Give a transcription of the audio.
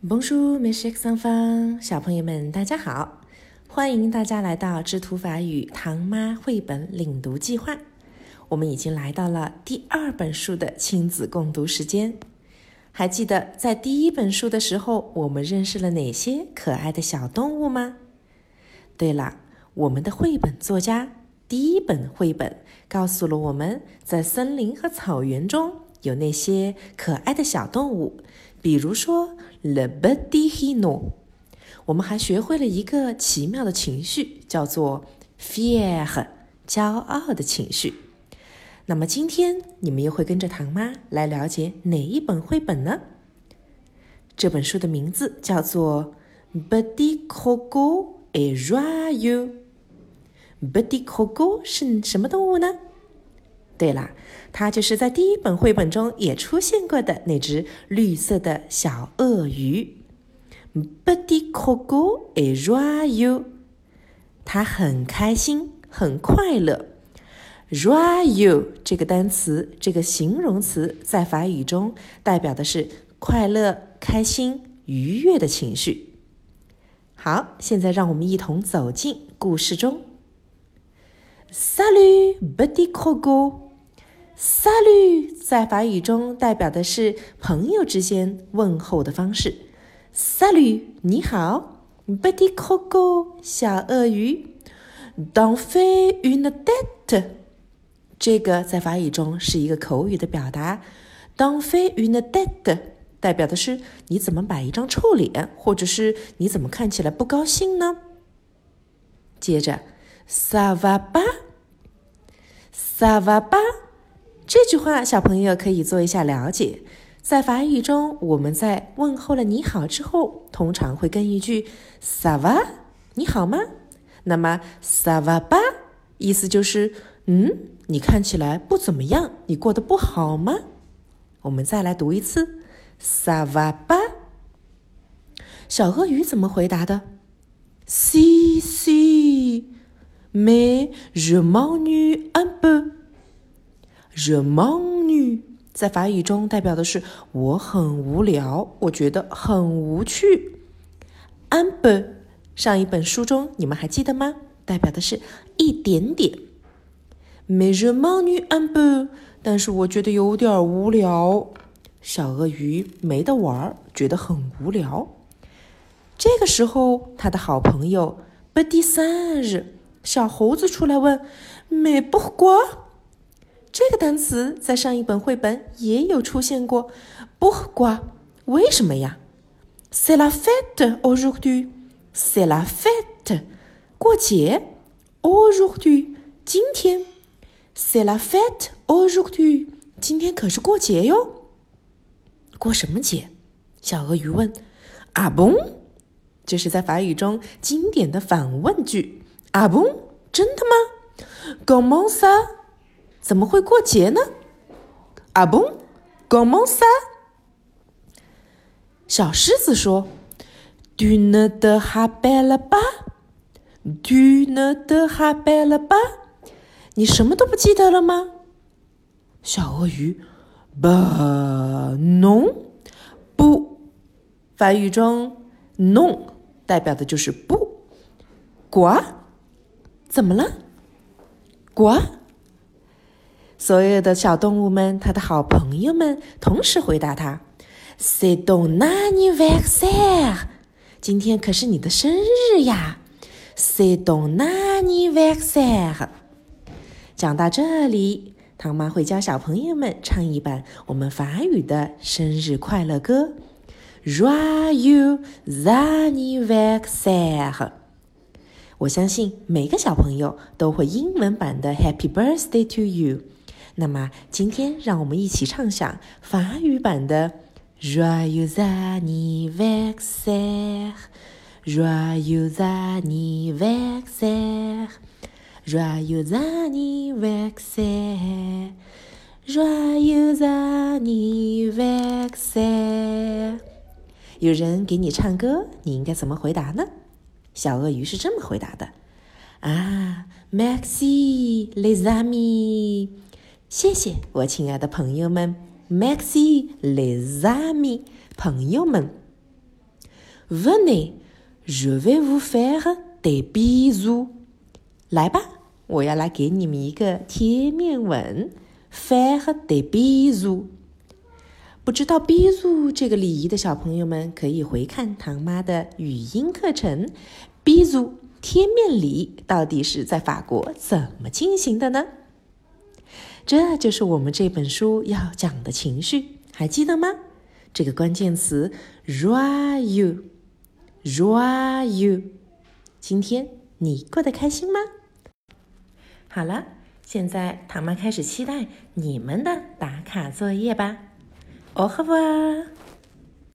Bonjour, mes chers enfants，小朋友们，大家好！欢迎大家来到知图法语唐妈绘本领读计划。我们已经来到了第二本书的亲子共读时间。还记得在第一本书的时候，我们认识了哪些可爱的小动物吗？对了，我们的绘本作家第一本绘本告诉了我们在森林和草原中有那些可爱的小动物，比如说。Le petit hino，我们还学会了一个奇妙的情绪，叫做 fier，骄傲的情绪。那么今天你们又会跟着唐妈来了解哪一本绘本呢？这本书的名字叫做 Petit coco et joyeux。Petit coco 是什么动物呢？对了，它就是在第一本绘本中也出现过的那只绿色的小鳄鱼。Petit coco est joyeux，它很开心，很快乐。joyeux 这个单词，这个形容词在法语中代表的是快乐、开心、愉悦的情绪。好，现在让我们一同走进故事中。Salut, petit coco。Salu 在法语中代表的是朋友之间问候的方式。salu 你好，Petit coco，小鳄鱼。D'en faire une tête，这个在法语中是一个口语的表达。D'en faire une tête 代表的是你怎么摆一张臭脸，或者是你怎么看起来不高兴呢？接着，Ça va pas？Ça va pas？这句话，小朋友可以做一下了解。在法语中，我们在问候了“你好”之后，通常会跟一句 s a v a 你好吗？那么 sava 意思就是，嗯，你看起来不怎么样，你过得不好吗？我们再来读一次 sava。小鳄鱼怎么回答的？Si si，mais je m'ennuie un peu。Je m o n n u 在法语中代表的是我很无聊，我觉得很无趣。Un peu，上一本书中你们还记得吗？代表的是一点点。Mais je m'ennuie un peu，但是我觉得有点无聊。小鳄鱼没得玩，觉得很无聊。这个时候，他的好朋友 Petit singe 小猴子出来问：Mais pourquoi？这个单词在上一本绘本也有出现过，不瓜，为什么呀？C'est la fête aujourd'hui. C'est la fête，过节。Aujourd'hui，今天。C'est la fête aujourd'hui，今天可是过节哟。过什么节？小鳄鱼问。啊嘣，这是在法语中经典的反问句。啊嘣，真的吗？Comment ça？怎么会过节呢？啊嘣，comment ça？小狮子说：“Tu ne te rappelles pas？Tu ne te hablaba，你什么都不记得了吗？”小鳄鱼：“Bah non，不。”法语中 “no” 代表的就是不。quoi？怎么了？quoi？所有的小动物们，他的好朋友们，同时回答他：“C'est ton anniversaire，今天可是你的生日呀！C'est ton anniversaire。”讲到这里，唐妈会教小朋友们唱一版我们法语的生日快乐歌：“Joyeux anniversaire。”我相信每个小朋友都会英文版的 “Happy Birthday to you”。那么今天，让我们一起唱响法语版的《Joyeux anniversaire》，Joyeux anniversaire，Joyeux anniversaire，Joyeux anniversaire。有人给你唱歌，你应该怎么回答呢？小鳄鱼是这么回答的：啊，Maxi les amis。谢谢我亲爱的朋友们，Maxi les amis，朋友们。Venez, je vais vous faire des bisous。来吧，我要来给你们一个贴面吻。Faire des bisous。不知道 bisou 这个礼仪的小朋友们，可以回看唐妈的语音课程。，bisou 贴面礼到底是在法国怎么进行的呢？这就是我们这本书要讲的情绪，还记得吗？这个关键词 r o y o u r o y o u。今天你过得开心吗？好了，现在唐妈开始期待你们的打卡作业吧。Au revoir。